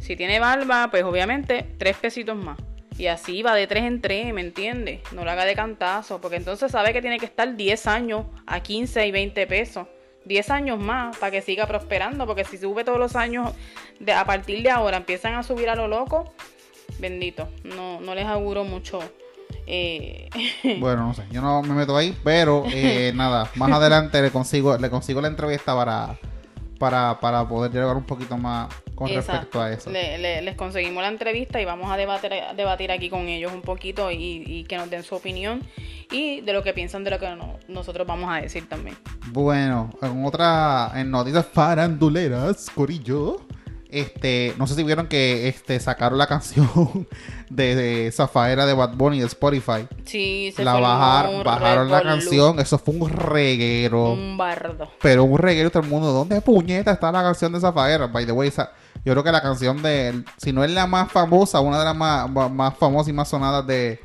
Si tiene barba, pues obviamente 3 pesitos más. Y así va de 3 en 3, ¿me entiende? No lo haga de cantazo, porque entonces sabe que tiene que estar 10 años a 15 y 20 pesos. 10 años más para que siga prosperando, porque si sube todos los años, de, a partir de ahora empiezan a subir a lo loco, bendito, no, no les auguro mucho. Eh... [laughs] Bueno, no sé, yo no me meto ahí, pero eh, [laughs] nada, más adelante le consigo, le consigo la entrevista para, para, para poder llevar un poquito más, con respecto a eso. les conseguimos la entrevista y vamos a debatir, debatir aquí con ellos un poquito y, que nos den su opinión y de lo que piensan de lo que nosotros vamos a decir también. Bueno, en otra, en noticias faranduleras, Corillo. Este, no sé si vieron que este sacaron la [laughs] canción de, de Zafaera de Bad Bunny de Spotify. Sí, se la bajaron, bajaron la canción, eso fue un reguero. Un bardo. Pero un reguero todo el mundo, ¿dónde puñeta está la canción de Zafaera? By the way, yo creo que la canción de si no es la más famosa, una de las más, más famosas y más sonadas de,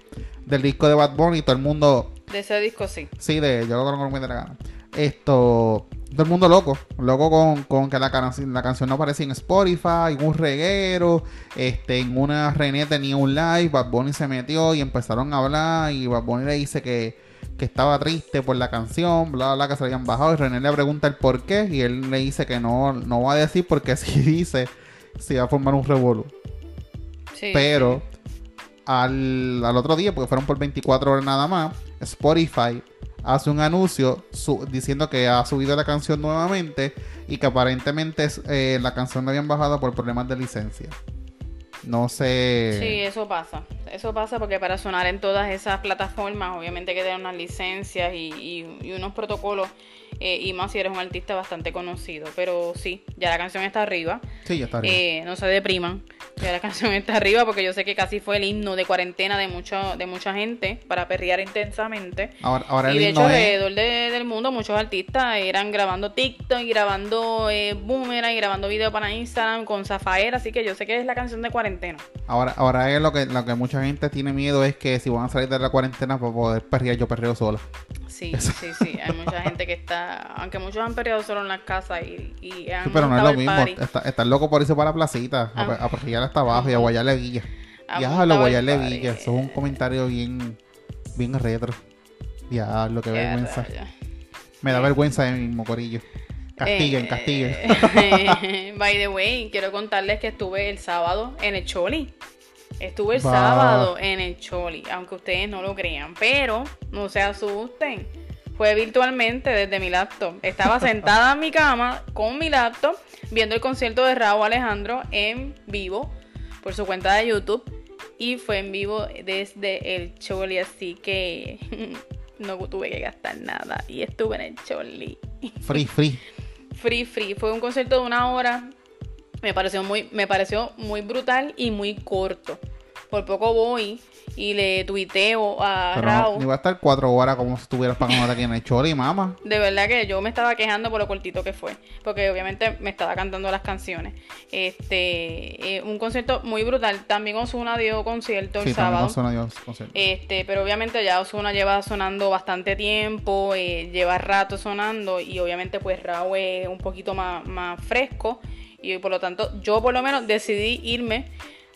del disco de Bad Bunny, todo el mundo de ese disco sí. Sí, de yo que no me da la gana. Esto todo el mundo loco, loco con, con que la, la canción no aparecía en Spotify, en un reguero, este, en una René tenía un live, Bad Bunny se metió y empezaron a hablar y Bad Bunny le dice que, que estaba triste por la canción, bla, bla, que se habían bajado y René le pregunta el por qué y él le dice que no, no va a decir porque [laughs] si dice se va a formar un revuelo. Sí, Pero Al, al otro día, porque fueron por 24 horas nada más, Spotify hace un anuncio diciendo que ha subido la canción nuevamente y que aparentemente eh, la canción la habían bajado por problemas de licencia. No sé. Sí, eso pasa. Eso pasa porque para sonar en todas esas plataformas, obviamente que tienen unas licencias y unos protocolos eh, y más si eres un artista bastante conocido. Pero sí, ya la canción está arriba. Sí, ya está arriba. Eh, no se depriman, ya la [laughs] canción está arriba porque yo sé que casi fue el himno de cuarentena de, mucho, de mucha gente para perrear intensamente. Ahora, ahora y de hecho, alrededor del mundo, muchos artistas eran grabando TikTok y grabando eh, Boomerang y grabando video para Instagram con Zafaera, así que yo sé que es la canción de cuarentena. Ahora, ahora es lo que, lo que mucha gente tiene miedo es que si van a salir de la cuarentena para poder perrear, yo perreo sola. Sí, [laughs] sí, sí. Hay mucha gente que está, aunque muchos han perdido solo en las casas y, y han pero no es lo mismo. Estás loco por irse para la placita, a, ah. a hasta abajo y a guayarle villa. Diablo, guayarle villa. Eso es un comentario bien, bien retro. Diablo, qué vergüenza. Me da vergüenza de mi mismo corillo. Castiguen, eh, castiguen. [laughs] by the way, quiero contarles que estuve el sábado en el Choli. Estuve el sábado en el Choli, aunque ustedes no lo crean, pero no se asusten. Fue virtualmente desde mi laptop. Estaba sentada en mi cama con mi laptop viendo el concierto de Raúl Alejandro en vivo por su cuenta de YouTube y fue en vivo desde el Choli, así que [laughs] no tuve que gastar nada y estuve en el Choli. Free, free. free, free. Fue un concierto de una hora me pareció muy, me pareció muy brutal y muy corto. Por poco voy y le tuiteo a Raúl. No, iba a estar cuatro horas como si estuvieras pagando aquí en el Choli, mamá. De verdad que yo me estaba quejando por lo cortito que fue. Porque obviamente me estaba cantando las canciones. Este, eh, un concierto muy brutal. También Osuna dio concierto el sábado. Osuna dio concierto. Este, pero obviamente ya Osuna lleva sonando bastante tiempo, eh, lleva rato sonando. Y obviamente, pues Raúl es un poquito más, más fresco. Y por lo tanto, yo por lo menos decidí irme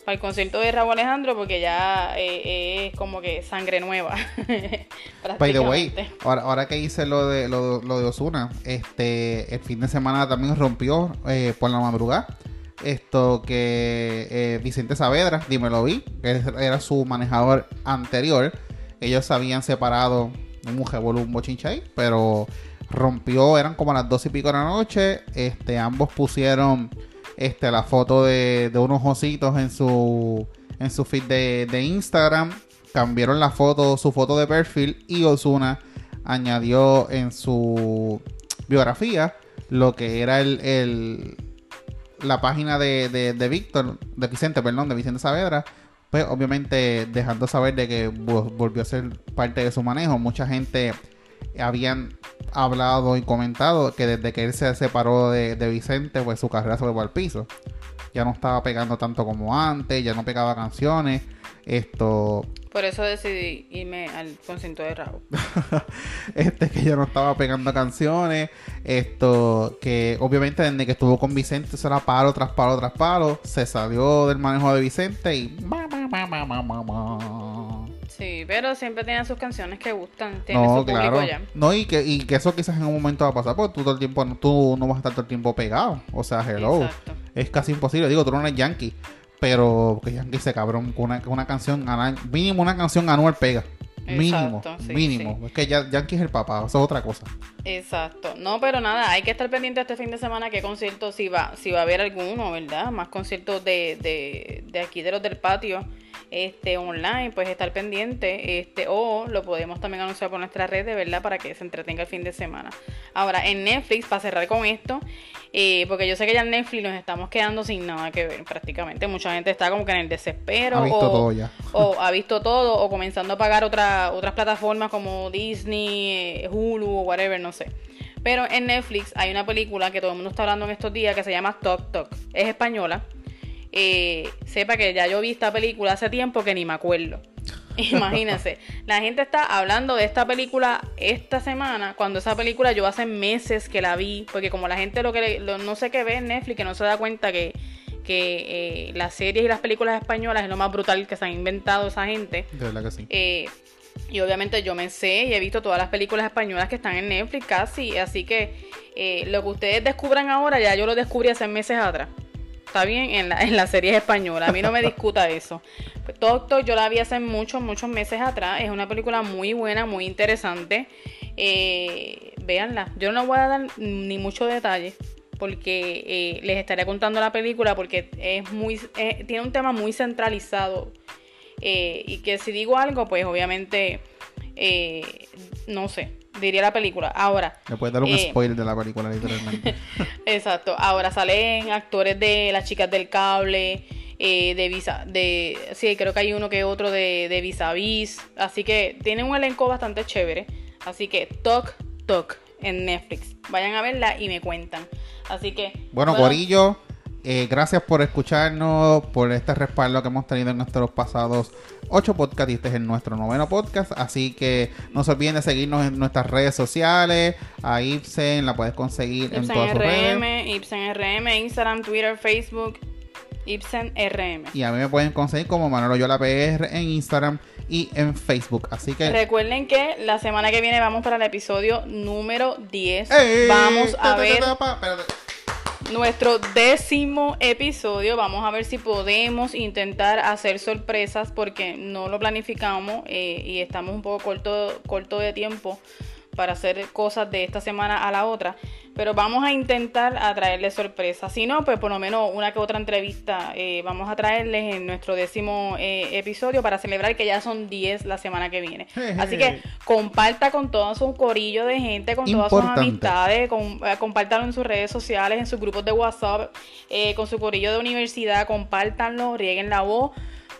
al concierto de Raúl Alejandro porque ya eh, es como que sangre nueva. [laughs] By the way, ahora, que hice lo de lo, de Osuna, este el fin de semana también rompió eh, por la madrugada. Esto que eh, Vicente Saavedra, dímelo vi, que era su manejador anterior. Ellos se habían separado un mujer un bochinche pero rompió, eran como las dos y pico de la noche. Este, ambos pusieron este, la foto de, unos ositos en su, en su feed de, Instagram. Cambiaron la foto, su foto de perfil y Osuna añadió en su biografía lo que era el, la página de, de, de Víctor, de Vicente, perdón, de Vicente Saavedra pues obviamente dejando saber de que volvió a ser parte de su manejo, mucha gente habían hablado y comentado que desde que él se separó de, Vicente, pues su carrera se fue al piso. Ya no estaba pegando tanto como antes, ya no pegaba canciones. Esto. Por eso decidí irme al concierto de Raúl. [laughs] este que ya no estaba pegando canciones. Esto que obviamente desde que estuvo con Vicente será palo tras palo tras palo. Se salió del manejo de Vicente y. Sí, pero siempre tiene sus canciones que gustan. Tiene no, su claro. ya. No, y que, y que eso quizás en un momento va a pasar, porque tú todo el tiempo, tú no vas a estar todo el tiempo pegado. O sea, hello. Es casi imposible. Digo, tú no eres yankee. Pero que Yankee se cabrón con una, una canción, mínimo una canción anual pega. Mínimo, mínimo. Es que ya, Yankee es el papá, eso es otra cosa. Exacto. No, pero nada, hay que estar pendiente este fin de semana qué concierto, si va, si va a haber alguno, ¿verdad? Más conciertos de, de, de aquí de los del patio este, online, pues estar pendiente, este, o lo podemos también anunciar por nuestra red, de verdad, para que se entretenga el fin de semana. Ahora, en Netflix, para cerrar con esto, eh, porque yo sé que ya en Netflix nos estamos quedando sin nada que ver prácticamente. Mucha gente está como que en el desespero. Ha visto o, todo ya. o ha visto todo, o comenzando a pagar otra, otras plataformas como Disney, eh, Hulu o whatever, no sé. Pero en Netflix hay una película que todo el mundo está hablando en estos días que se llama Talk Talk. Es española eh, sepa que ya yo vi esta película hace tiempo que ni me acuerdo. [laughs] Imagínense, la gente está hablando de esta película esta semana, cuando esa película yo hace meses que la vi, porque como la gente lo que no sé qué ve en Netflix, que no se da cuenta que, que eh, las series y las películas españolas es lo más brutal que se han inventado esa gente. De verdad que sí. Eh, y obviamente yo me sé y he visto todas las películas españolas que están en Netflix casi, así que eh, lo que ustedes descubran ahora ya yo lo descubrí hace meses atrás está bien en la, en la serie española. A mí no me discuta eso. Pues, yo la vi hace muchos, muchos meses atrás. Es una película muy buena, muy interesante. Eh, véanla. Yo no voy a dar ni mucho detalle porque eh, les estaré contando la película porque es muy eh, tiene un tema muy centralizado y que si digo algo pues obviamente no sé diría la película. Ahora. Me puedes dar un eh, spoiler de la película, literalmente. [laughs] exacto. Ahora salen actores de Las Chicas del Cable. Eh, de visa de sí creo que hay uno que otro de, de vis a vis así que tiene un elenco bastante chévere así que Talk Talk en Netflix vayan a verla y me cuentan así que bueno, bueno Gorillo eh, gracias por escucharnos, por este respaldo que hemos tenido en nuestros pasados ocho podcasts y este es el nuestro noveno podcast. Así que no se olviden de seguirnos en nuestras redes sociales. A Ibsen la puedes conseguir en todas sus redes. Ibsen RM, Instagram, Twitter, Facebook, Ibsen RM. Y a mí me pueden conseguir como Manolo Yola PR en Instagram y en Facebook. Así que recuerden que la semana que viene vamos para el episodio número 10. vamos a ver nuestro décimo episodio. Vamos a ver si podemos intentar hacer sorpresas porque no lo planificamos eh, y estamos un poco corto, corto de tiempo para hacer cosas de esta semana a la otra. Pero vamos a intentar a traerles sorpresas. Si no, pues por lo menos una que otra entrevista eh, vamos a traerles en nuestro décimo eh, episodio para celebrar que ya son 10 la semana que viene. Así que comparta con todo su corillo de gente, con todas sus amistades, con, eh, compártanlo en sus redes sociales, en sus grupos de WhatsApp, con su corillo de universidad, compártanlo, rieguen la voz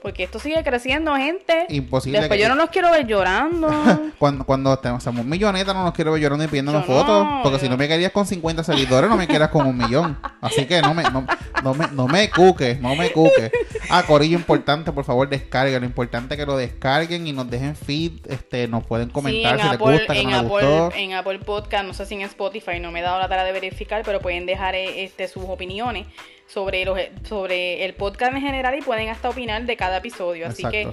porque esto sigue creciendo, gente. Imposible. Después yo no los quiero ver llorando. [laughs] cuando cuando seamos millonetas, no nos quiero ver llorando y pidiéndonos fotos. porque si no me querías con 50 seguidores, no me quieras con un millón. Así que no me, no, me, no me cuques, no me cuques. Ah, Corillo, importante, por favor, descarga. Lo importante es que lo descarguen y nos dejen feed. Este, nos pueden comentar si les gusta, que en no Apple, En Apple Podcast, no sé si en Spotify, no me he dado la tarea de verificar, pero pueden dejar eh, este, sus opiniones sobre, los, sobre el podcast en general y pueden hasta opinar de cada episodio. Así que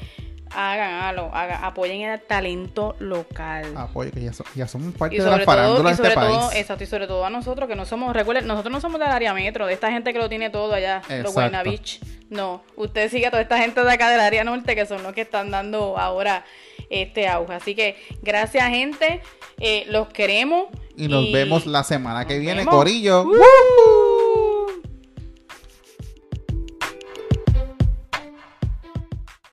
hagan, apoyen el talento local. Apoyen, que ya, somos parte de la farándula de este país. Exacto, y sobre todo a nosotros, que no somos, recuerden, nosotros no somos del área metro, de esta gente que lo tiene todo allá, los Guayna Beach. No, usted sigue a toda esta gente de acá del área norte, que son los que están dando ahora este auge. Así que gracias, gente. Eh, los queremos. Y nos vemos la semana que viene, Corillo.